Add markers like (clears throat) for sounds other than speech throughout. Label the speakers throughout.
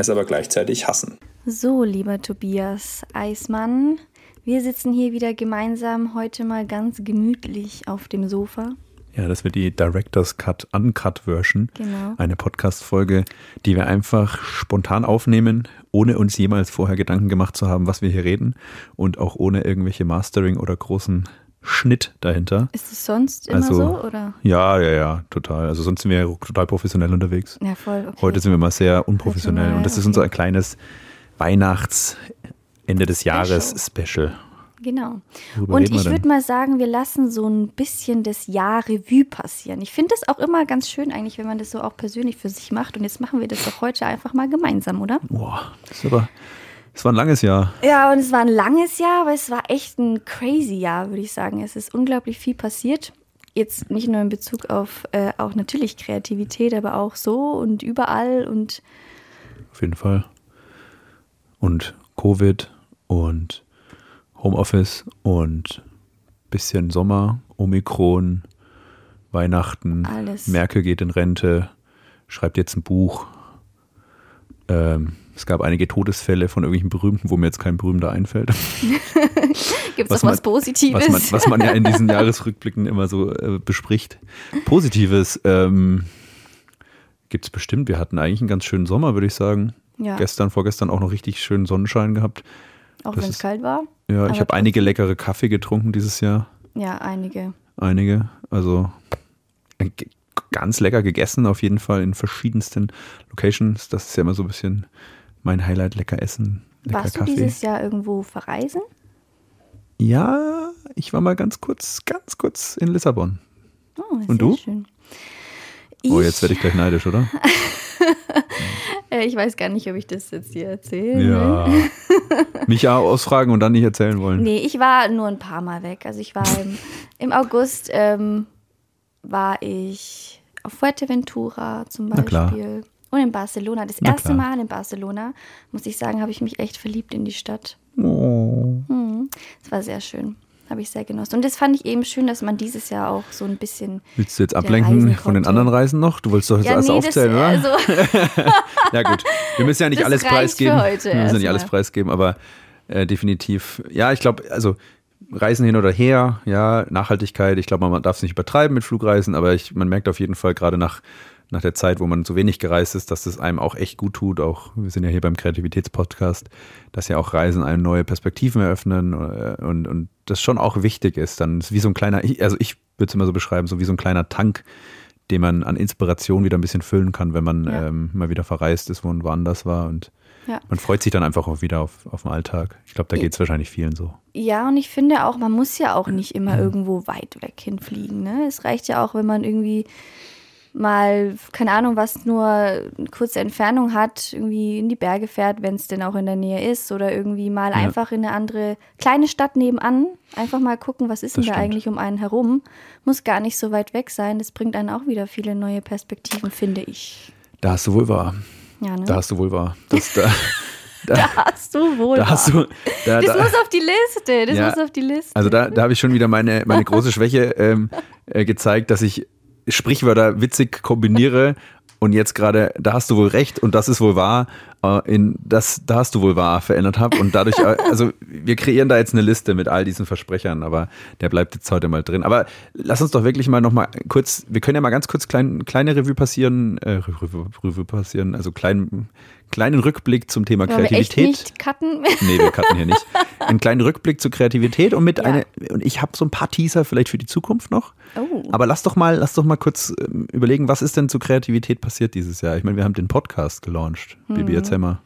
Speaker 1: es aber gleichzeitig hassen.
Speaker 2: So, lieber Tobias Eismann, wir sitzen hier wieder gemeinsam heute mal ganz gemütlich auf dem Sofa.
Speaker 3: Ja, das wird die Director's Cut Uncut Version.
Speaker 2: Genau.
Speaker 3: Eine Podcast-Folge, die wir einfach spontan aufnehmen, ohne uns jemals vorher Gedanken gemacht zu haben, was wir hier reden und auch ohne irgendwelche Mastering oder großen Schnitt dahinter.
Speaker 2: Ist es sonst immer
Speaker 3: Also,
Speaker 2: so, oder?
Speaker 3: Ja, ja, ja, total. Also sonst sind wir ja total professionell unterwegs.
Speaker 2: Ja, voll. Okay.
Speaker 3: Heute sind wir mal sehr unprofessionell
Speaker 2: mal,
Speaker 3: und das ist
Speaker 2: okay.
Speaker 3: unser kleines Weihnachts Ende des Jahres Special.
Speaker 2: Genau.
Speaker 3: Worüber
Speaker 2: Und ich würde mal sagen, wir lassen so ein bisschen das Jahr Revue passieren. Ich finde das auch immer ganz schön eigentlich, wenn man das so auch persönlich für sich macht. Und jetzt machen wir das doch heute einfach mal gemeinsam, oder?
Speaker 3: Boah, das ist aber, das war ein langes Jahr.
Speaker 2: Ja, und es war ein langes Jahr, aber es war echt ein crazy Jahr, würde ich sagen. Es ist unglaublich viel passiert. Jetzt nicht nur in Bezug auf äh, auch natürlich Kreativität, aber auch so und überall und
Speaker 3: Auf jeden Fall. Und Covid und Homeoffice und bisschen Sommer, Omikron, Weihnachten,
Speaker 2: Alles.
Speaker 3: Merkel geht in Rente, schreibt jetzt ein Buch. Ähm, es gab einige Todesfälle von irgendwelchen Berühmten, wo mir jetzt kein Berühmter einfällt. (laughs)
Speaker 2: gibt es auch was Positives.
Speaker 3: Was man, was man ja in diesen (laughs) Jahresrückblicken immer so äh, bespricht. Positives ähm, gibt es bestimmt. Wir hatten eigentlich einen ganz schönen Sommer, würde ich sagen.
Speaker 2: Ja.
Speaker 3: Gestern, vorgestern auch noch richtig schönen Sonnenschein gehabt.
Speaker 2: auch wenn es kalt war.
Speaker 3: Ja, ich habe einige leckere Kaffee getrunken dieses Jahr.
Speaker 2: Ja, einige.
Speaker 3: Einige. Also äh, ganz lecker gegessen, auf jeden Fall in verschiedensten Locations. Das ist ja immer so ein bisschen mein Highlight, lecker essen. Lecker
Speaker 2: Warst du
Speaker 3: Kaffee.
Speaker 2: dieses Jahr irgendwo verreisen?
Speaker 3: Ja, ich war mal ganz kurz, ganz kurz in Lissabon.
Speaker 2: Oh,
Speaker 3: Und du?
Speaker 2: schön.
Speaker 3: Oh, jetzt werde ich gleich neidisch, oder? (laughs)
Speaker 2: Äh, Ich weiß gar nicht, ob ich das jetzt hier erzähle.
Speaker 3: Ja. (laughs) Mich ja ausfragen und dann nicht erzählen wollen.
Speaker 2: Nee, ich war nur ein paar Mal weg. Also ich war im, (laughs) im August ähm, war ich auf Fuerteventura zum. Beispiel. Und in Barcelona. Das
Speaker 3: Na
Speaker 2: erste
Speaker 3: klar.
Speaker 2: Mal in Barcelona, muss ich sagen, habe ich mich echt verliebt in die Stadt.
Speaker 3: Oh.
Speaker 2: Es war sehr schön. Habe ich sehr genossen. Und das fand ich eben schön, dass man dieses Jahr auch so ein bisschen.
Speaker 3: Willst du jetzt ablenken von den anderen Reisen noch? Du wolltest doch jetzt alles aufzählen, oder?
Speaker 2: also, (laughs)
Speaker 3: ja gut, wir müssen ja nicht
Speaker 2: Das
Speaker 3: alles preisgeben.
Speaker 2: heute
Speaker 3: wir müssen ja nicht alles preisgeben, aber äh, definitiv. Ja, ich glaube, also Reisen hin oder her, ja, Nachhaltigkeit. Ich glaube, man darf es nicht übertreiben mit Flugreisen, aber ich, man merkt auf jeden Fall gerade nach nach der Zeit, wo man so wenig gereist ist, dass das einem auch echt gut tut. Auch wir sind ja hier beim Kreativitätspodcast, dass ja auch Reisen einem neue Perspektiven eröffnen äh, und, und das schon auch wichtig ist. Dann ist wie so ein kleiner, also ich würde es immer so beschreiben, so wie so ein kleiner Tank, den man an Inspiration wieder ein bisschen füllen kann, wenn man
Speaker 2: Ja.
Speaker 3: ähm, mal wieder verreist ist, wo man woanders war. Und
Speaker 2: Ja.
Speaker 3: man freut sich dann einfach auch wieder auf, auf den Alltag. Ich glaube, da geht es wahrscheinlich vielen so.
Speaker 2: Ja, und ich finde auch, man muss ja auch nicht (clears throat) immer irgendwo weit weg hinfliegen. Ne? Es reicht ja auch, wenn man irgendwie mal, keine Ahnung, was nur eine kurze Entfernung hat, irgendwie in die Berge fährt, wenn es denn auch in der Nähe ist, oder irgendwie mal einfach in eine andere kleine Stadt nebenan. Einfach mal gucken, was ist
Speaker 3: Das
Speaker 2: denn da
Speaker 3: stimmt.
Speaker 2: eigentlich um einen herum. Muss gar nicht so weit weg sein. Das bringt einen auch wieder viele neue Perspektiven, finde ich.
Speaker 3: Da hast du wohl wahr.
Speaker 2: Ja, ne?
Speaker 3: Da hast du wohl wahr. Das, da, (laughs)
Speaker 2: Da hast du wohl.
Speaker 3: da hast du. Da,
Speaker 2: das
Speaker 3: da,
Speaker 2: muss auf die Liste. Das
Speaker 3: Ja.
Speaker 2: muss auf die Liste.
Speaker 3: Also da, da habe ich schon wieder meine, meine große Schwäche ähm, äh, gezeigt, dass ich Sprichwörter witzig kombiniere. Und jetzt gerade, da hast du wohl recht und das ist wohl wahr, in das, da hast du wohl wahr verändert habe und dadurch, äh, (laughs) also wir kreieren da jetzt eine Liste mit all diesen Versprechern, aber der bleibt jetzt heute mal drin. Aber lass uns doch wirklich mal noch mal kurz, wir können ja mal ganz kurz klein, kleine Revue passieren, äh, Revue, Revue passieren, also kleinen, kleinen Rückblick zum Thema
Speaker 2: Wollen wir echt
Speaker 3: Kreativität.
Speaker 2: nicht cutten?
Speaker 3: Nee, wir cutten hier nicht. Einen kleinen Rückblick zur Kreativität und mit
Speaker 2: Ja.
Speaker 3: einer, und ich habe so ein paar Teaser vielleicht für die Zukunft noch.
Speaker 2: Oh.
Speaker 3: Aber lass doch mal, lass doch mal kurz ähm, überlegen, was ist denn zur Kreativität passiert dieses Jahr? Ich meine, wir haben den Podcast gelauncht.
Speaker 2: Mhm.
Speaker 3: Bibi, erzähl mal.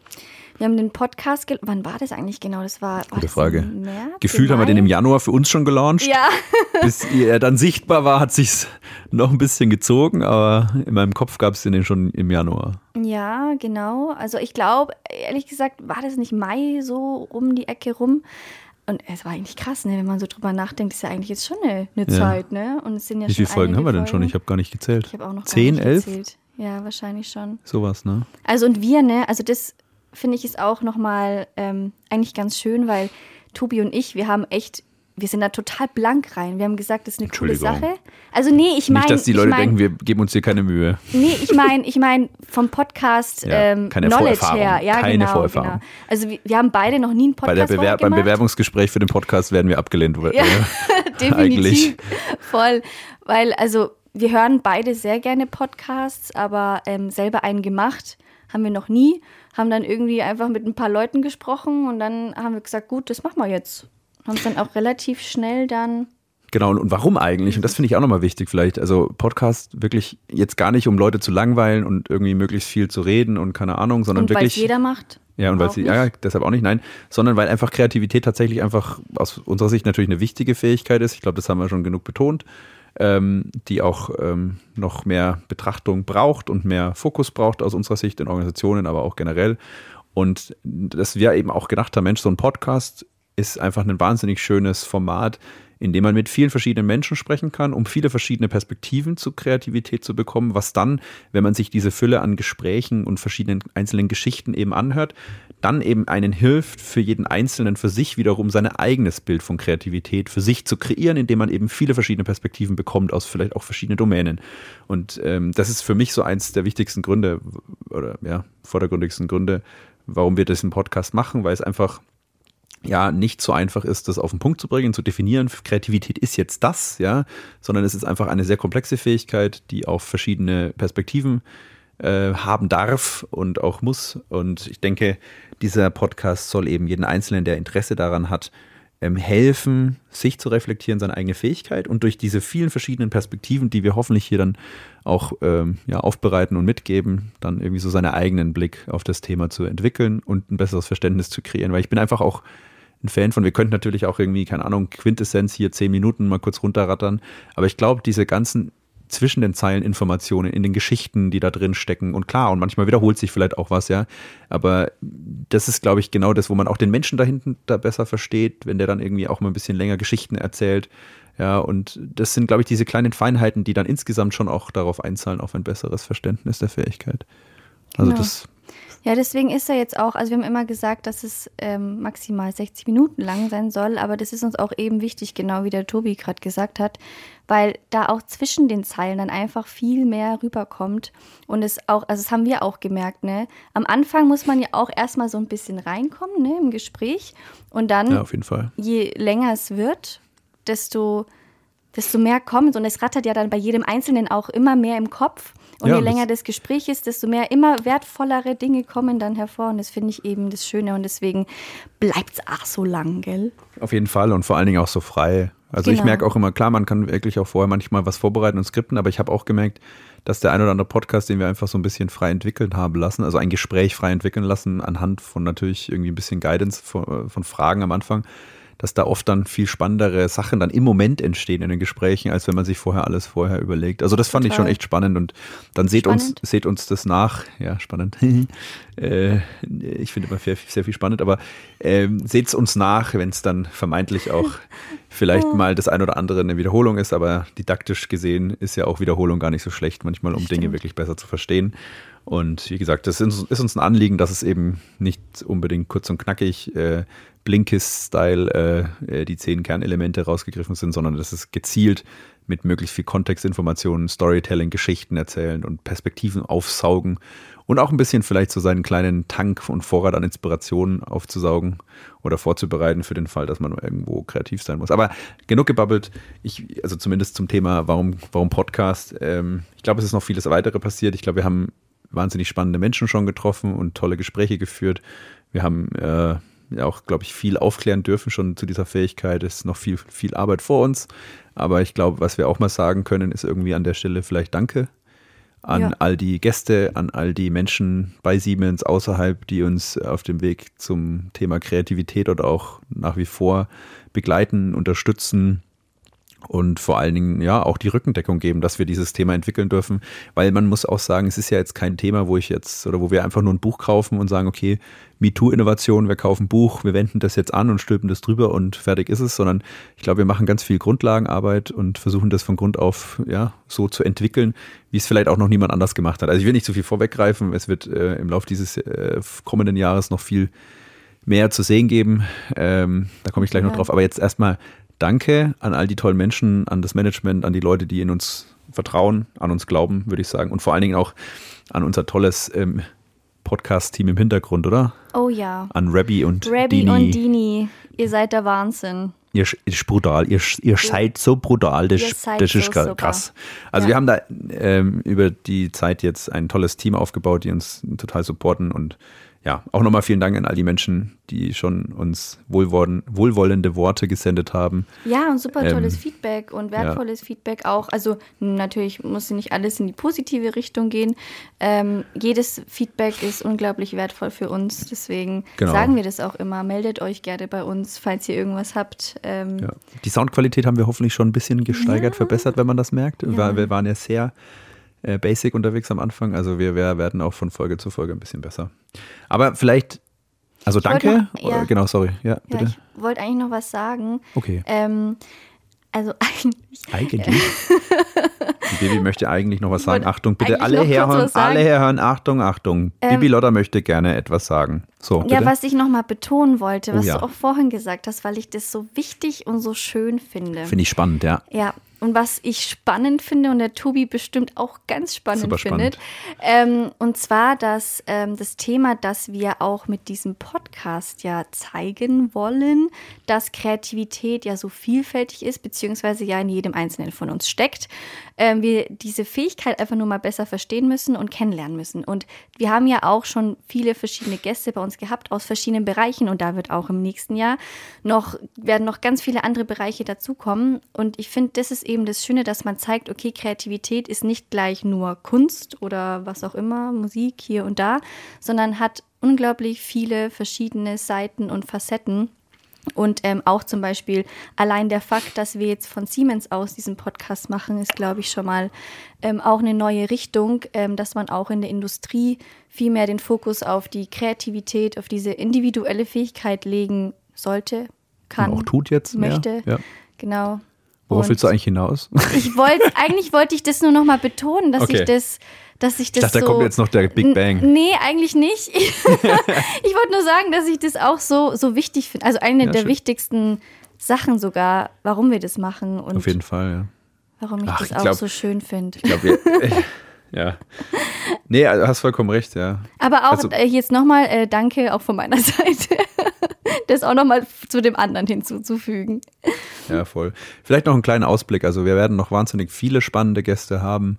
Speaker 2: Wir haben den Podcast, wann war das eigentlich genau? Das war, war
Speaker 3: Gute Frage.
Speaker 2: März,
Speaker 3: Gefühlt haben wir den im Januar für uns schon gelauncht.
Speaker 2: Ja. (laughs)
Speaker 3: Bis er dann sichtbar war, hat sich noch ein bisschen gezogen, aber in meinem Kopf gab es den schon im Januar.
Speaker 2: Ja, genau. Also ich glaube, ehrlich gesagt, war das nicht Mai so um die Ecke rum. Und es war eigentlich krass, ne? wenn man so drüber nachdenkt, ist ja eigentlich jetzt schon eine, eine ja. Zeit, ne? Und es sind ja
Speaker 3: Wie viele Folgen haben wir denn schon? Ich habe gar nicht gezählt.
Speaker 2: Ich habe auch noch
Speaker 3: Zehn, elf?
Speaker 2: Gezählt. Ja, wahrscheinlich schon.
Speaker 3: Sowas, ne?
Speaker 2: Also und wir, ne? Also das finde ich ist auch nochmal ähm, eigentlich ganz schön, weil Tobi und ich, wir haben echt wir sind da total blank rein. Wir haben gesagt, das ist eine coole Sache. Also nee, ich meine,
Speaker 3: nicht, dass die Leute
Speaker 2: ich mein,
Speaker 3: denken, wir geben uns hier keine Mühe.
Speaker 2: Nee, ich meine, ich meine vom Podcast
Speaker 3: Ja,
Speaker 2: ähm,
Speaker 3: keine
Speaker 2: Knowledge
Speaker 3: Vorerfahrung.
Speaker 2: her, ja
Speaker 3: Keine
Speaker 2: genau,
Speaker 3: Vorerfahrung.
Speaker 2: genau. Also wir, wir haben beide noch nie einen
Speaker 3: Bei
Speaker 2: Podcast
Speaker 3: der Bewer beim. Bewerbungsgespräch für den Podcast werden wir abgelehnt. (laughs)
Speaker 2: Ja, (laughs)
Speaker 3: Eigentlich.
Speaker 2: definitiv. Voll. Weil, also, wir hören beide sehr gerne Podcasts, aber ähm, selber einen gemacht haben wir noch nie. Haben dann irgendwie einfach mit ein paar Leuten gesprochen und dann haben wir gesagt, gut, das machen wir jetzt. Haben es dann auch relativ schnell dann.
Speaker 3: Genau, und warum eigentlich? Und das finde ich auch nochmal wichtig vielleicht. Also Podcast wirklich jetzt gar nicht, um Leute zu langweilen und irgendwie möglichst viel zu reden und keine Ahnung, sondern
Speaker 2: Und weil
Speaker 3: wirklich.
Speaker 2: jeder macht.
Speaker 3: Ja, und weil sie, ja, deshalb auch nicht, nein, sondern weil einfach Kreativität tatsächlich einfach aus unserer Sicht natürlich eine wichtige Fähigkeit ist. Ich glaube, das haben wir schon genug betont, ähm, die auch ähm, noch mehr Betrachtung braucht und mehr Fokus braucht aus unserer Sicht in Organisationen, aber auch generell. Und dass wir eben auch gedacht haben, Mensch, so ein Podcast ist einfach ein wahnsinnig schönes Format, in dem man mit vielen verschiedenen Menschen sprechen kann, um viele verschiedene Perspektiven zu Kreativität zu bekommen, was dann, wenn man sich diese Fülle an Gesprächen und verschiedenen einzelnen Geschichten eben anhört, dann eben einen hilft, für jeden Einzelnen für sich wiederum sein eigenes Bild von Kreativität für sich zu kreieren, indem man eben viele verschiedene Perspektiven bekommt aus vielleicht auch verschiedenen Domänen. Und ähm, das ist für mich so eins der wichtigsten Gründe oder ja, vordergründigsten Gründe, warum wir diesen Podcast machen, weil es einfach ja nicht so einfach ist, das auf den Punkt zu bringen, zu definieren. Kreativität ist jetzt das, ja, sondern es ist einfach eine sehr komplexe Fähigkeit, die auf verschiedene Perspektiven äh, haben darf und auch muss. Und ich denke, dieser Podcast soll eben jeden Einzelnen, der Interesse daran hat, ähm, helfen, sich zu reflektieren, seine eigene Fähigkeit und durch diese vielen verschiedenen Perspektiven, die wir hoffentlich hier dann auch ähm, ja, aufbereiten und mitgeben, dann irgendwie so seinen eigenen Blick auf das Thema zu entwickeln und ein besseres Verständnis zu kreieren. Weil ich bin einfach auch ein Fan von, wir könnten natürlich auch irgendwie, keine Ahnung, Quintessenz hier zehn Minuten mal kurz runterrattern, aber ich glaube, diese ganzen zwischen den Zeilen Informationen, in den Geschichten, die da drin stecken. Und klar, und manchmal wiederholt sich vielleicht auch was, ja. Aber das ist, glaube ich, genau das, wo man auch den Menschen da hinten da besser versteht, wenn der dann irgendwie auch mal ein bisschen länger Geschichten erzählt. Ja, und das sind, glaube ich, diese kleinen Feinheiten, die dann insgesamt schon auch darauf einzahlen, auf ein besseres Verständnis der Fähigkeit. Also
Speaker 2: Genau.
Speaker 3: das,
Speaker 2: Ja, deswegen ist er jetzt auch, also wir haben immer gesagt, dass es ähm, maximal 60 Minuten lang sein soll, aber das ist uns auch eben wichtig, genau wie der Tobi gerade gesagt hat, weil da auch zwischen den Zeilen dann einfach viel mehr rüberkommt und es auch, also das haben wir auch gemerkt, ne? Am Anfang muss man ja auch erstmal so ein bisschen reinkommen, ne, im Gespräch und dann
Speaker 3: ja, auf jeden Fall.
Speaker 2: je länger es wird, desto, desto mehr kommt. Und es rattert ja dann bei jedem Einzelnen auch immer mehr im Kopf. Und
Speaker 3: Ja,
Speaker 2: je länger das Gespräch ist, desto mehr immer wertvollere Dinge kommen dann hervor. Und das finde ich eben das Schöne. Und deswegen bleibt es auch so lang, gell?
Speaker 3: Auf jeden Fall und vor allen Dingen auch so frei. Also ich
Speaker 2: Genau.
Speaker 3: merke auch immer, klar, man kann wirklich auch vorher manchmal was vorbereiten und skripten, aber ich habe auch gemerkt, dass der ein oder andere Podcast, den wir einfach so ein bisschen frei entwickeln haben lassen, also ein Gespräch frei entwickeln lassen, anhand von natürlich irgendwie ein bisschen Guidance von, von Fragen am Anfang, dass da oft dann viel spannendere Sachen dann im Moment entstehen in den Gesprächen, als wenn man sich vorher alles vorher überlegt. Also das fand ich
Speaker 2: Total.
Speaker 3: schon echt spannend und dann seht uns,
Speaker 2: Spannend.
Speaker 3: seht uns das nach. Ja, spannend. (laughs) äh, ich finde immer sehr, sehr viel spannend, aber ähm, seht es uns nach, wenn es dann vermeintlich auch (laughs) vielleicht mal das ein oder andere eine Wiederholung ist, aber didaktisch gesehen ist ja auch Wiederholung gar nicht so schlecht, manchmal um Dinge
Speaker 2: Stimmt.
Speaker 3: wirklich besser zu verstehen. Und wie gesagt, das ist, uns- ist uns ein Anliegen, dass es eben nicht unbedingt kurz und knackig äh, Blinkist-Style äh, äh, die zehn Kernelemente rausgegriffen sind, sondern dass es gezielt mit möglichst viel Kontextinformationen, Storytelling, Geschichten erzählen und Perspektiven aufsaugen und auch ein bisschen vielleicht so seinen kleinen Tank und Vorrat an Inspirationen aufzusaugen oder vorzubereiten für den Fall, dass man irgendwo kreativ sein muss. Aber genug gebabbelt. Ich, also zumindest zum Thema, warum, warum Podcast. Ähm, ich glaube, es ist noch vieles weitere passiert. Ich glaube, wir haben wahnsinnig spannende Menschen schon getroffen und tolle Gespräche geführt. Wir haben äh, auch, glaube ich, viel aufklären dürfen schon zu dieser Fähigkeit. Es ist noch viel, viel Arbeit vor uns. Aber ich glaube, was wir auch mal sagen können, ist irgendwie an der Stelle vielleicht Danke an
Speaker 2: Ja.
Speaker 3: all die Gäste, an all die Menschen bei Siemens außerhalb, die uns auf dem Weg zum Thema Kreativität oder auch nach wie vor begleiten, unterstützen und vor allen Dingen ja auch die Rückendeckung geben, dass wir dieses Thema entwickeln dürfen, weil man muss auch sagen, es ist ja jetzt kein Thema, wo ich jetzt oder wo wir einfach nur ein Buch kaufen und sagen, okay, MeToo-Innovation, wir kaufen ein Buch, wir wenden das jetzt an und stülpen das drüber und fertig ist es, sondern ich glaube, wir machen ganz viel Grundlagenarbeit und versuchen das von Grund auf ja so zu entwickeln, wie es vielleicht auch noch niemand anders gemacht hat. Also ich will nicht zu viel vorweggreifen, es wird äh, im Laufe dieses äh, kommenden Jahres noch viel mehr zu sehen geben. Ähm, da komme ich gleich noch
Speaker 2: Ja.
Speaker 3: drauf. Aber jetzt erstmal danke an all die tollen Menschen, an das Management, an die Leute, die in uns vertrauen, an uns glauben, würde ich sagen. Und vor allen Dingen auch an unser tolles ähm, Podcast-Team im Hintergrund, oder?
Speaker 2: Oh ja.
Speaker 3: An Rabbi und
Speaker 2: Rabbi
Speaker 3: Dini.
Speaker 2: und Dini, ihr seid der Wahnsinn.
Speaker 3: Ihr ist brutal, ihr, ihr seid so brutal, das, das ist
Speaker 2: so
Speaker 3: gra-
Speaker 2: super.
Speaker 3: krass. Also
Speaker 2: Ja.
Speaker 3: wir haben da ähm, über die Zeit jetzt ein tolles Team aufgebaut, die uns total supporten und ja, auch nochmal vielen Dank an all die Menschen, die schon uns wohlwollen, wohlwollende Worte gesendet haben.
Speaker 2: Ja, und super tolles
Speaker 3: Ähm,
Speaker 2: Feedback und wertvolles Feedback auch. Also natürlich muss nicht alles in die positive Richtung gehen. Ähm, jedes Feedback ist unglaublich wertvoll für uns. Deswegen
Speaker 3: Genau.
Speaker 2: sagen wir das auch immer. Meldet euch gerne bei uns, falls ihr irgendwas habt. Ähm,
Speaker 3: Ja. Die Soundqualität haben wir hoffentlich schon ein bisschen gesteigert, verbessert, wenn man das merkt. Weil wir waren ja sehr äh, basic unterwegs am Anfang. Also wir, wir werden auch von Folge zu Folge ein bisschen besser. Aber vielleicht, also
Speaker 2: wollte
Speaker 3: danke.
Speaker 2: noch- ja.
Speaker 3: Genau, sorry. Ja,
Speaker 2: Ja,
Speaker 3: bitte.
Speaker 2: ich wollte eigentlich noch was sagen.
Speaker 3: Okay.
Speaker 2: Ähm, also (laughs) eigentlich,
Speaker 3: Eigentlich. Bibi möchte eigentlich noch was sagen. Achtung, bitte alle herhören, alle herhören. Achtung, Achtung. Bibi Lotta möchte gerne etwas sagen. So, bitte.
Speaker 2: ja, was ich noch mal betonen wollte,
Speaker 3: Oh
Speaker 2: was
Speaker 3: ja.
Speaker 2: du auch vorhin gesagt hast, weil ich das so wichtig und so schön finde.
Speaker 3: Finde ich spannend, ja.
Speaker 2: Ja, und was ich spannend finde und der Tobi bestimmt auch ganz spannend
Speaker 3: Super
Speaker 2: findet, ähm, und zwar dass ähm, das Thema, dass wir auch mit diesem Podcast ja zeigen wollen, dass Kreativität ja so vielfältig ist, beziehungsweise ja in jedem Einzelnen von uns steckt. Ähm, wir diese Fähigkeit einfach nur mal besser verstehen müssen und kennenlernen müssen. Und wir haben ja auch schon viele verschiedene Gäste bei uns gehabt aus verschiedenen Bereichen und da wird auch im nächsten Jahr noch, werden noch ganz viele andere Bereiche dazukommen. Und ich finde, das ist eben das Schöne, dass man zeigt, okay, Kreativität ist nicht gleich nur Kunst oder was auch immer, Musik hier und da, sondern hat unglaublich viele verschiedene Seiten und Facetten. Und ähm, auch zum Beispiel allein der Fakt, dass wir jetzt von Siemens aus diesen Podcast machen, ist, glaube ich, schon mal ähm, auch eine neue Richtung, ähm, dass man auch in der Industrie viel mehr den Fokus auf die Kreativität, auf diese individuelle Fähigkeit legen sollte, kann,
Speaker 3: Und auch tut jetzt mehr.
Speaker 2: möchte.
Speaker 3: Ja.
Speaker 2: Genau.
Speaker 3: Worauf willst du eigentlich hinaus? (laughs)
Speaker 2: Ich wollte, eigentlich wollte ich das nur noch mal betonen, dass
Speaker 3: Okay.
Speaker 2: ich das, dass ich das
Speaker 3: Ich dachte, da
Speaker 2: so
Speaker 3: kommt jetzt noch der Big Bang.
Speaker 2: Nee, eigentlich nicht. (laughs) ich wollte nur sagen, dass ich das auch so, so wichtig finde. Also eine
Speaker 3: Ja,
Speaker 2: der
Speaker 3: schön.
Speaker 2: wichtigsten Sachen sogar, warum wir das machen und
Speaker 3: Auf jeden Fall, ja.
Speaker 2: warum ich
Speaker 3: Ach,
Speaker 2: das
Speaker 3: ich
Speaker 2: auch
Speaker 3: glaub-
Speaker 2: so schön finde.
Speaker 3: Ich glaube. (laughs) ja. (laughs) Nee, also hast vollkommen recht, ja.
Speaker 2: Aber auch
Speaker 3: Also-
Speaker 2: äh, jetzt nochmal äh, Danke auch von meiner (laughs) Seite, das auch nochmal zu dem anderen hinzuzufügen.
Speaker 3: Ja, voll. Vielleicht noch einen kleinen Ausblick. Also wir werden noch wahnsinnig viele spannende Gäste haben.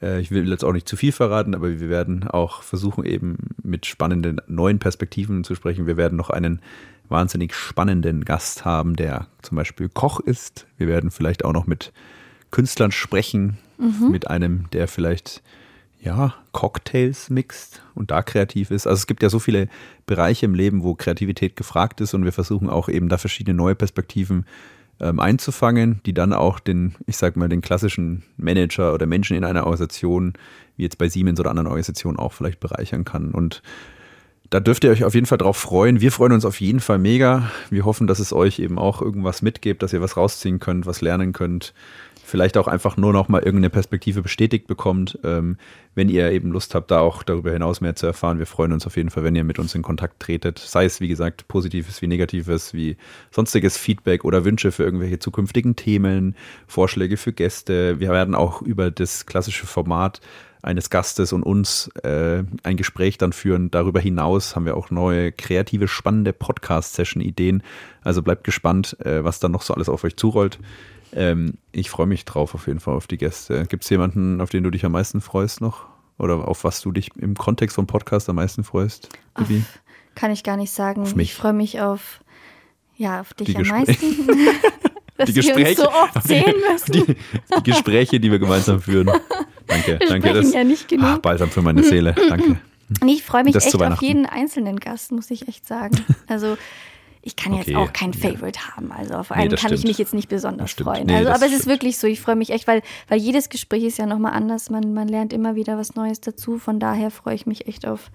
Speaker 3: Äh, Ich will jetzt auch nicht zu viel verraten, aber wir werden auch versuchen, eben mit spannenden neuen Perspektiven zu sprechen. Wir werden noch einen wahnsinnig spannenden Gast haben, der zum Beispiel Koch ist. Wir werden vielleicht auch noch mit Künstlern sprechen, mit einem, der vielleicht ja, Cocktails mixt und da kreativ ist. Also es gibt ja so viele Bereiche im Leben, wo Kreativität gefragt ist und wir versuchen auch eben da verschiedene neue Perspektiven ähm, einzufangen, die dann auch den, ich sag mal, den klassischen Manager oder Menschen in einer Organisation, wie jetzt bei Siemens oder anderen Organisationen auch vielleicht bereichern kann. Und da dürft ihr euch auf jeden Fall drauf freuen. Wir freuen uns auf jeden Fall mega. Wir hoffen, dass es euch eben auch irgendwas mitgibt, dass ihr was rausziehen könnt, was lernen könnt. Vielleicht auch einfach nur noch mal irgendeine Perspektive bestätigt bekommt, ähm, wenn ihr eben Lust habt, da auch darüber hinaus mehr zu erfahren. Wir freuen uns auf jeden Fall, wenn ihr mit uns in Kontakt tretet. Sei es, wie gesagt, positives wie negatives, wie sonstiges Feedback oder Wünsche für irgendwelche zukünftigen Themen, Vorschläge für Gäste. Wir werden auch über das klassische Format eines Gastes und uns äh, ein Gespräch dann führen. Darüber hinaus haben wir auch neue, kreative, spannende Podcast-Session-Ideen. Also bleibt gespannt, äh, was dann noch so alles auf euch zurollt. Ähm, ich freue mich drauf auf jeden Fall auf die Gäste. Gibt es jemanden, auf den du dich am meisten freust noch? Oder auf was du dich im Kontext vom Podcast am meisten freust? Bibi?
Speaker 2: Kann ich gar nicht sagen.
Speaker 3: Auf.
Speaker 2: Ich freue mich auf, ja, auf dich
Speaker 3: Die
Speaker 2: am
Speaker 3: Gespräche.
Speaker 2: meisten. (laughs) (laughs) Dass
Speaker 3: Die
Speaker 2: wir uns
Speaker 3: Gespräche.
Speaker 2: so oft (laughs) sehen müssen.
Speaker 3: Die, die Gespräche, die wir gemeinsam führen. danke,
Speaker 2: Wir
Speaker 3: danke.
Speaker 2: sprechen ja nicht genug.
Speaker 3: Ach, balsam für meine Seele, danke.
Speaker 2: Nee, ich freue mich
Speaker 3: Das
Speaker 2: echt auf jeden einzelnen Gast, muss ich echt sagen. Also ich kann jetzt
Speaker 3: Okay,
Speaker 2: auch kein
Speaker 3: ja.
Speaker 2: Favorite haben. Also auf
Speaker 3: Nee,
Speaker 2: einen
Speaker 3: das
Speaker 2: kann ich
Speaker 3: stimmt.
Speaker 2: mich jetzt nicht besonders freuen.
Speaker 3: Nee,
Speaker 2: also, aber es ist wirklich so, ich freue mich echt, weil, weil jedes Gespräch ist ja nochmal anders. Man, man lernt immer wieder was Neues dazu. Von daher freue ich mich echt auf,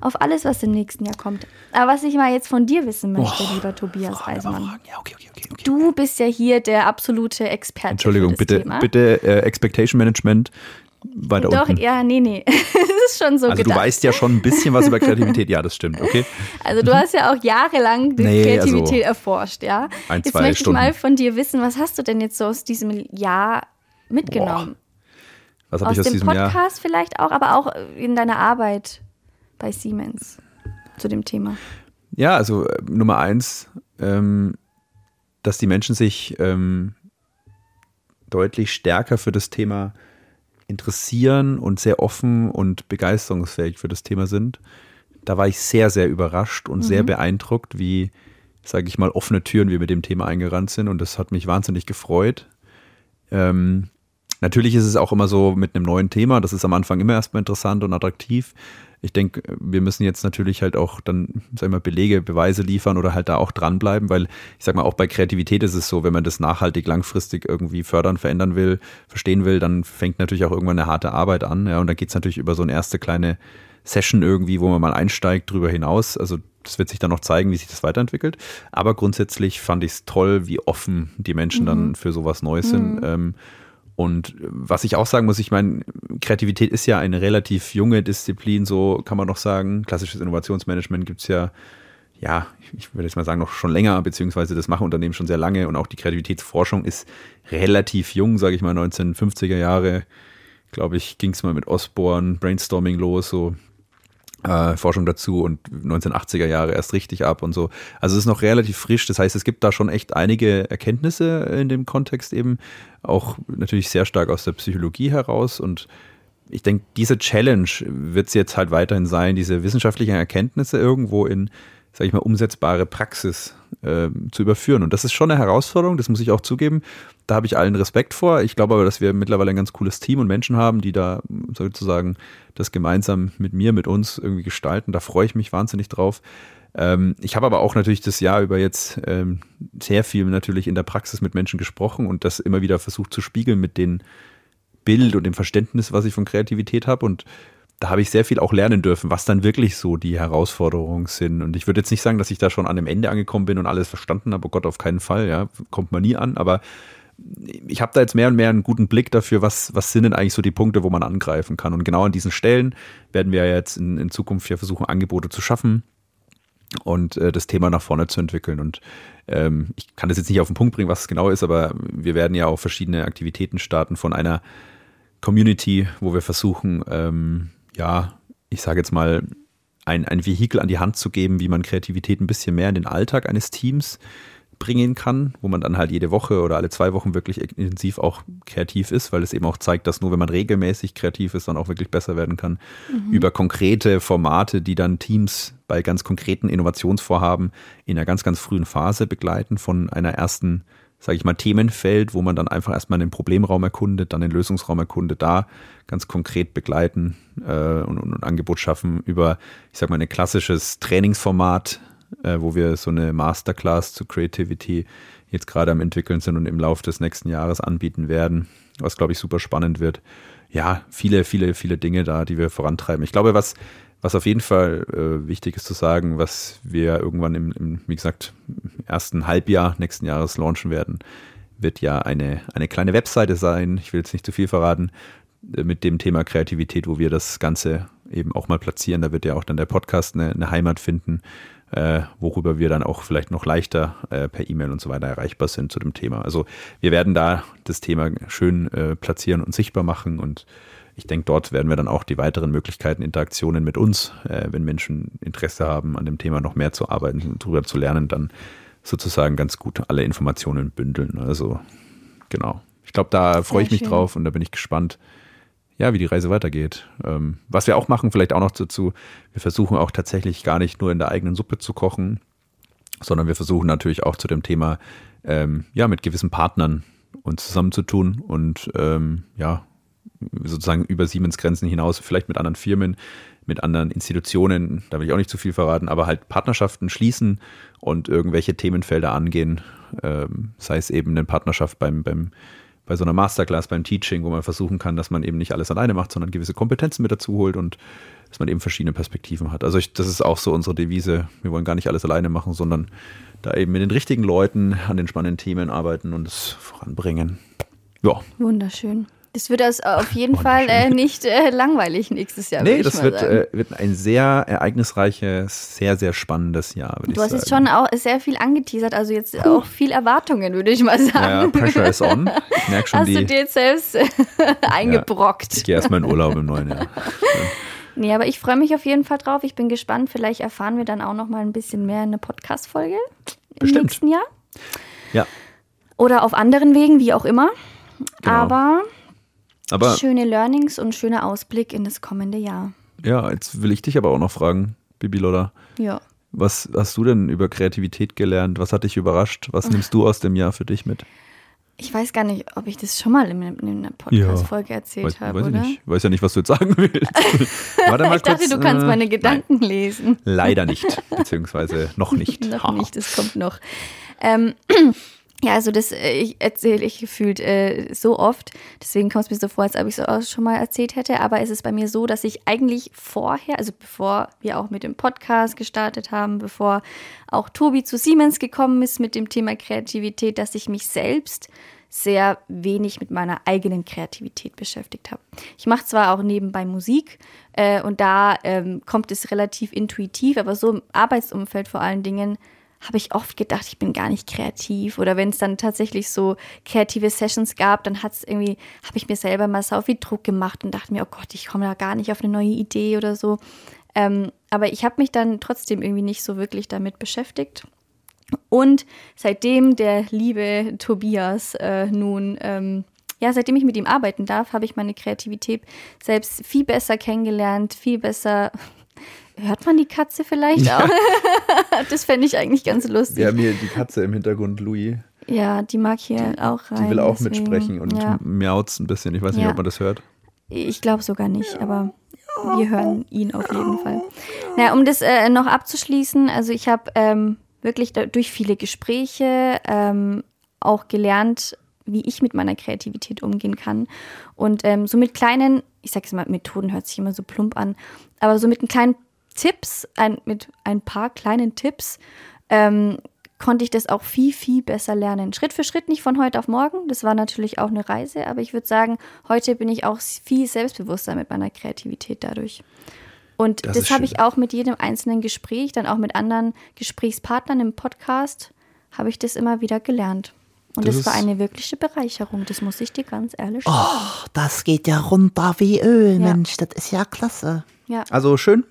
Speaker 2: auf alles, was im nächsten Jahr kommt. Aber was ich mal jetzt von dir wissen möchte, lieber Tobias Reismann.
Speaker 3: Ja, okay, okay.
Speaker 2: Du bist ja hier der absolute Experte.
Speaker 3: Entschuldigung, bitte,
Speaker 2: Thema.
Speaker 3: bitte äh, Expectation Management weiter
Speaker 2: Doch,
Speaker 3: unten.
Speaker 2: ja, nee, nee. (laughs) Es ist schon so
Speaker 3: Also du
Speaker 2: gedacht.
Speaker 3: weißt ja schon ein bisschen was über Kreativität. Ja, das stimmt, okay.
Speaker 2: Also du hast ja auch jahrelang die
Speaker 3: Nee,
Speaker 2: Kreativität
Speaker 3: also
Speaker 2: erforscht, ja.
Speaker 3: ein,
Speaker 2: jetzt möchte
Speaker 3: Stunden.
Speaker 2: ich mal von dir wissen, was hast du denn jetzt so aus diesem Jahr mitgenommen?
Speaker 3: Was habe
Speaker 2: aus
Speaker 3: ich aus
Speaker 2: dem
Speaker 3: diesem
Speaker 2: Podcast
Speaker 3: Jahr?
Speaker 2: vielleicht auch, aber auch in deiner Arbeit bei Siemens zu dem Thema.
Speaker 3: Ja, also äh, Nummer eins, ähm, dass die Menschen sich ähm, deutlich stärker für das Thema interessieren und sehr offen und begeisterungsfähig für das Thema sind. Da war ich sehr, sehr überrascht und sehr beeindruckt, wie, sage ich mal, offene Türen wir mit dem Thema eingerannt sind. Und das hat mich wahnsinnig gefreut. Ähm, natürlich ist es auch immer so mit einem neuen Thema, das ist am Anfang immer erstmal interessant und attraktiv. Ich denke, wir müssen jetzt natürlich halt auch dann, sag ich mal, Belege, Beweise liefern oder halt da auch dranbleiben, weil ich sag mal, auch bei Kreativität ist es so, wenn man das nachhaltig, langfristig irgendwie fördern, verändern will, verstehen will, dann fängt natürlich auch irgendwann eine harte Arbeit an. Ja, und dann geht's natürlich über so eine erste kleine Session irgendwie, wo man mal einsteigt, drüber hinaus. Also das wird sich dann noch zeigen, wie sich das weiterentwickelt. Aber grundsätzlich fand ich es toll, wie offen die Menschen dann für sowas Neues sind. Ähm, und was ich auch sagen muss, ich meine, Kreativität ist ja eine relativ junge Disziplin, so kann man noch sagen. Klassisches Innovationsmanagement gibt's ja, ja, ich würde jetzt mal sagen, noch schon länger, beziehungsweise das machen Unternehmen schon sehr lange und auch die Kreativitätsforschung ist relativ jung, sage ich mal, 1950er Jahre, glaube ich, ging's mal mit Osborne, Brainstorming los, so äh, Forschung dazu und 1980er Jahre erst richtig ab und so. Also es ist noch relativ frisch. Das heißt, es gibt da schon echt einige Erkenntnisse in dem Kontext eben, auch natürlich sehr stark aus der Psychologie heraus und ich denke, diese Challenge wird es jetzt halt weiterhin sein, diese wissenschaftlichen Erkenntnisse irgendwo in, sage ich mal, umsetzbare Praxis äh, zu überführen. Und das ist schon eine Herausforderung, das muss ich auch zugeben. Da habe ich allen Respekt vor. Ich glaube aber, dass wir mittlerweile ein ganz cooles Team und Menschen haben, die da sozusagen das gemeinsam mit mir, mit uns irgendwie gestalten. Da freue ich mich wahnsinnig drauf. Ähm, ich habe aber auch natürlich das Jahr über jetzt ähm, sehr viel natürlich in der Praxis mit Menschen gesprochen und das immer wieder versucht zu spiegeln mit den Bild und dem Verständnis, was ich von Kreativität habe. Und da habe ich sehr viel auch lernen dürfen, was dann wirklich so die Herausforderungen sind. Und ich würde jetzt nicht sagen, dass ich da schon an dem Ende angekommen bin und alles verstanden habe. Oh Gott, auf keinen Fall, ja, kommt man nie an. Aber ich habe da jetzt mehr und mehr einen guten Blick dafür, was, was sind denn eigentlich so die Punkte, wo man angreifen kann. Und genau an diesen Stellen werden wir jetzt in, in Zukunft ja versuchen, Angebote zu schaffen und äh, das Thema nach vorne zu entwickeln. Und ähm, ich kann das jetzt nicht auf den Punkt bringen, was es genau ist, aber wir werden ja auch verschiedene Aktivitäten starten von einer Community, wo wir versuchen, ähm, ja, ich sage jetzt mal, ein, ein Vehikel an die Hand zu geben, wie man Kreativität ein bisschen mehr in den Alltag eines Teams bringen kann, wo man dann halt jede Woche oder alle zwei Wochen wirklich intensiv auch kreativ ist, weil es eben auch zeigt, dass nur wenn man regelmäßig kreativ ist, dann auch wirklich besser werden kann. Über konkrete Formate, die dann Teams bei ganz konkreten Innovationsvorhaben in einer ganz, ganz frühen Phase begleiten, von einer ersten, sage ich mal, Themenfeld, wo man dann einfach erstmal den Problemraum erkundet, dann den Lösungsraum erkundet, da ganz konkret begleiten äh, und, und ein Angebot schaffen über, ich sag mal, ein klassisches Trainingsformat, äh, wo wir so eine Masterclass zu Creativity jetzt gerade am entwickeln sind und im Laufe des nächsten Jahres anbieten werden, was glaube ich super spannend wird. Ja, viele, viele, viele Dinge da, die wir vorantreiben. Ich glaube, was, was auf jeden Fall äh, wichtig ist zu sagen, was wir irgendwann im, im, wie gesagt, ersten Halbjahr nächsten Jahres launchen werden, wird ja eine, eine kleine Webseite sein. Ich will jetzt nicht zu viel verraten äh, mit dem Thema Kreativität, wo wir das Ganze eben auch mal platzieren. Da wird ja auch dann der Podcast eine, eine Heimat finden, äh, worüber wir dann auch vielleicht noch leichter äh, per E-Mail und so weiter erreichbar sind zu dem Thema. Also wir werden da das Thema schön äh, platzieren und sichtbar machen und ich denke, dort werden wir dann auch die weiteren Möglichkeiten, Interaktionen mit uns, äh, wenn Menschen Interesse haben, an dem Thema noch mehr zu arbeiten und darüber zu lernen, dann sozusagen ganz gut alle Informationen bündeln. Also genau. Ich glaube, da freue ich mich
Speaker 2: schön.
Speaker 3: drauf und da bin ich gespannt, ja, wie die Reise weitergeht. Ähm, was wir auch machen, vielleicht auch noch dazu, wir versuchen auch tatsächlich gar nicht nur in der eigenen Suppe zu kochen, sondern wir versuchen natürlich auch zu dem Thema, ähm, ja, mit gewissen Partnern uns zusammenzutun und ähm, ja, sozusagen über Siemens Grenzen hinaus, vielleicht mit anderen Firmen, mit anderen Institutionen, da will ich auch nicht zu viel verraten, aber halt Partnerschaften schließen und irgendwelche Themenfelder angehen, ähm, sei es eben eine Partnerschaft beim, beim bei so einer Masterclass, beim Teaching, wo man versuchen kann, dass man eben nicht alles alleine macht, sondern gewisse Kompetenzen mit dazu holt und dass man eben verschiedene Perspektiven hat. Also ich, das ist auch so unsere Devise. Wir wollen gar nicht alles alleine machen, sondern da eben mit den richtigen Leuten an den spannenden Themen arbeiten und es voranbringen. Ja.
Speaker 2: Wunderschön. Das wird das auf jeden Fall äh, nicht äh, langweilig nächstes Jahr.
Speaker 3: Nee, das wird, äh, wird, ein sehr ereignisreiches, sehr, sehr spannendes Jahr.
Speaker 2: Du hast jetzt schon auch sehr viel angeteasert, also jetzt Puh. auch viel Erwartungen, würde ich mal sagen.
Speaker 3: Ja, Pressure is on. Ich merke schon
Speaker 2: hast
Speaker 3: die,
Speaker 2: du dir jetzt selbst (laughs) eingebrockt.
Speaker 3: Ja, ich gehe erstmal in Urlaub im neuen Jahr. (laughs)
Speaker 2: Nee, aber ich freue mich auf jeden Fall drauf. Ich bin gespannt. Vielleicht erfahren wir dann auch noch mal ein bisschen mehr in der Podcast-Folge im
Speaker 3: Bestimmt.
Speaker 2: nächsten Jahr.
Speaker 3: Ja.
Speaker 2: Oder auf anderen Wegen, wie auch immer.
Speaker 3: Genau.
Speaker 2: Aber
Speaker 3: Aber
Speaker 2: schöne Learnings und schöner Ausblick in das kommende Jahr.
Speaker 3: ja, jetzt will ich dich aber auch noch fragen, Bibi Lola.
Speaker 2: Ja.
Speaker 3: Was hast du denn über Kreativität gelernt? Was hat dich überrascht? Was nimmst du aus dem Jahr für dich mit?
Speaker 2: Ich weiß gar nicht, ob ich das schon mal in, in einer Podcast-Folge erzählt
Speaker 3: Weiß,
Speaker 2: habe,
Speaker 3: weiß ich
Speaker 2: oder?
Speaker 3: nicht. Weiß ja nicht, was du jetzt sagen willst. (laughs) Warte mal
Speaker 2: ich dachte,
Speaker 3: kurz,
Speaker 2: du kannst
Speaker 3: äh,
Speaker 2: meine Gedanken lesen.
Speaker 3: Nein, leider nicht, beziehungsweise noch nicht. (laughs)
Speaker 2: noch nicht, das kommt noch. Ähm, (clears throat) ja, also das äh, ich erzähle ich gefühlt äh, so oft. Deswegen kommt es mir so vor, als ob ich es auch schon mal erzählt hätte. Aber es ist bei mir so, dass ich eigentlich vorher, also bevor wir auch mit dem Podcast gestartet haben, bevor auch Tobi zu Siemens gekommen ist mit dem Thema Kreativität, dass ich mich selbst sehr wenig mit meiner eigenen Kreativität beschäftigt habe. Ich mache zwar auch nebenbei Musik äh, und da ähm, kommt es relativ intuitiv, aber so im Arbeitsumfeld vor allen Dingen habe ich oft gedacht, ich bin gar nicht kreativ. Oder wenn es dann tatsächlich so kreative Sessions gab, dann hat es irgendwie, habe ich mir selber mal sau viel Druck gemacht und dachte mir, oh Gott, ich komme da gar nicht auf eine neue Idee oder so. Ähm, aber ich habe mich dann trotzdem irgendwie nicht so wirklich damit beschäftigt. Und seitdem der liebe Tobias äh, nun, ähm, ja, seitdem ich mit ihm arbeiten darf, habe ich meine Kreativität selbst viel besser kennengelernt, viel besser. Hört man die Katze vielleicht auch? (laughs) das fände ich eigentlich ganz lustig.
Speaker 3: Wir haben hier die Katze im Hintergrund, Louis.
Speaker 2: Ja, die mag hier auch rein.
Speaker 3: Die will auch
Speaker 2: deswegen,
Speaker 3: mitsprechen und
Speaker 2: ja,
Speaker 3: miauzt ein bisschen. Ich weiß nicht,
Speaker 2: Ja.
Speaker 3: ob man das hört.
Speaker 2: ich glaube sogar nicht, aber wir hören ihn auf jeden Fall. Na, um das äh, noch abzuschließen, also ich habe ähm, wirklich durch viele Gespräche ähm, auch gelernt, wie ich mit meiner Kreativität umgehen kann. Und ähm, so mit kleinen, ich sage es mal, Methoden hört sich immer so plump an, aber so mit kleinen Tipps, ein, mit ein paar kleinen Tipps, ähm, konnte ich das auch viel, viel besser lernen. Schritt für Schritt, nicht von heute auf morgen. Das war natürlich auch eine Reise, aber ich würde sagen, heute bin ich auch viel selbstbewusster mit meiner Kreativität dadurch. Und
Speaker 3: Das
Speaker 2: das, habe ich auch mit jedem einzelnen Gespräch, dann auch mit anderen Gesprächspartnern im Podcast, habe ich das immer wieder gelernt. Und
Speaker 3: Das
Speaker 2: das, war eine wirkliche Bereicherung, das muss ich dir ganz ehrlich sagen.
Speaker 4: Oh, das geht ja runter wie Öl,
Speaker 2: Ja.
Speaker 4: Mensch, das ist ja klasse.
Speaker 2: Ja.
Speaker 3: Also schön.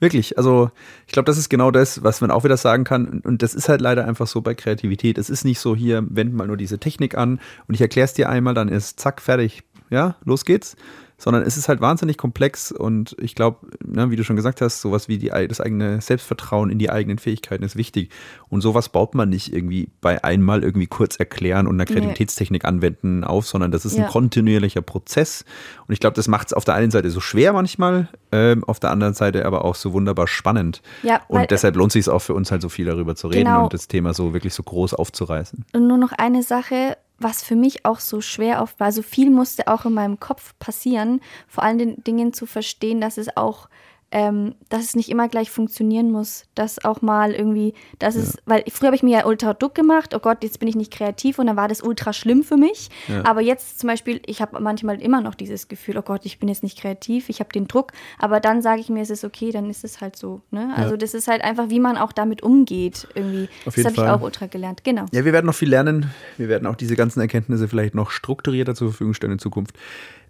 Speaker 3: Wirklich. Also ich glaube, das ist genau das, was man auch wieder sagen kann. Und das ist halt leider einfach so bei Kreativität. Es ist nicht so hier, wend mal nur diese Technik an und ich erkläre es dir einmal, dann ist zack, fertig. Ja, los geht's. Sondern es ist halt wahnsinnig komplex und ich glaube, ne, wie du schon gesagt hast, sowas wie die, das eigene Selbstvertrauen in die eigenen Fähigkeiten ist wichtig. Und sowas baut man nicht irgendwie bei einmal irgendwie kurz erklären und eine
Speaker 2: Nee.
Speaker 3: Kreativitätstechnik anwenden auf, sondern das ist ein
Speaker 2: Ja.
Speaker 3: kontinuierlicher Prozess. Und ich glaube, das macht es auf der einen Seite so schwer manchmal, ähm, auf der anderen Seite aber auch so wunderbar spannend.
Speaker 2: Ja, weil-
Speaker 3: und deshalb lohnt es sich auch für uns halt so viel darüber zu reden
Speaker 2: Genau.
Speaker 3: und das Thema so wirklich so groß aufzureißen.
Speaker 2: Und nur noch eine Sache, was für mich auch so schwer oft war. So viel musste auch in meinem Kopf passieren, vor allen Dingen zu verstehen, dass es auch, ähm, dass es nicht immer gleich funktionieren muss. Dass auch mal irgendwie, dass es, weil früher habe ich mir ja ultra duck gemacht, oh Gott, jetzt bin ich nicht kreativ und dann war das ultra schlimm für mich. Aber jetzt zum Beispiel, ich habe manchmal immer noch dieses Gefühl, oh Gott, ich bin jetzt nicht kreativ, ich habe den Druck, aber dann sage ich mir, es ist okay, dann ist es halt so. Ne? Also das ist halt einfach, wie man auch damit umgeht irgendwie.
Speaker 3: Auf
Speaker 2: das
Speaker 3: jeden
Speaker 2: habe ich auch ultra gelernt, genau.
Speaker 3: Ja, wir werden noch viel lernen. Wir werden auch diese ganzen Erkenntnisse vielleicht noch strukturierter zur Verfügung stellen in Zukunft.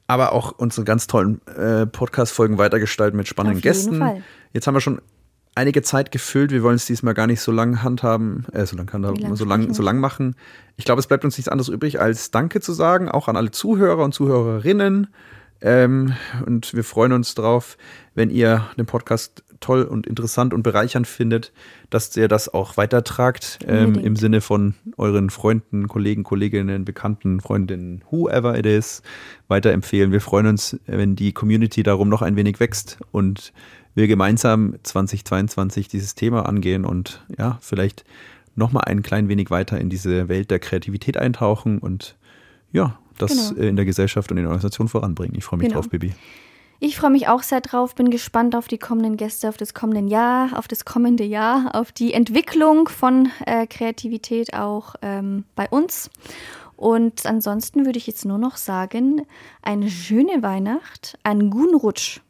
Speaker 3: Aber auch unsere ganz tollen äh, Podcast-Folgen weitergestalten mit spannenden
Speaker 2: Auf
Speaker 3: Gästen.
Speaker 2: Fall.
Speaker 3: Jetzt haben wir schon einige Zeit gefüllt. Wir wollen es diesmal gar nicht so lang handhaben, äh, so lang handhaben,
Speaker 2: lang
Speaker 3: so lang, so lang machen. Ich glaube, es bleibt uns nichts anderes übrig, als Danke zu sagen, auch an alle Zuhörer und Zuhörerinnen. Ähm, und wir freuen uns drauf, wenn ihr den Podcast toll und interessant und bereichernd findet, dass ihr das auch weitertragt ähm, im Sinne von euren Freunden, Kollegen, Kolleginnen, Bekannten, Freundinnen, whoever it is, weiterempfehlen. Wir freuen uns, wenn die Community darum noch ein wenig wächst und wir gemeinsam 2022 dieses Thema angehen und ja, vielleicht nochmal ein klein wenig weiter in diese Welt der Kreativität eintauchen und ja, das
Speaker 2: Genau.
Speaker 3: in der Gesellschaft und in der Organisation voranbringen. Ich freue mich
Speaker 2: Genau.
Speaker 3: drauf, Bibi.
Speaker 2: Ich freue mich auch sehr drauf, bin gespannt auf die kommenden Gäste, auf das kommende Jahr, auf das kommende Jahr, auf die Entwicklung von äh, Kreativität auch ähm, bei uns. Und ansonsten würde ich jetzt nur noch sagen, eine schöne Weihnacht, einen guten Rutsch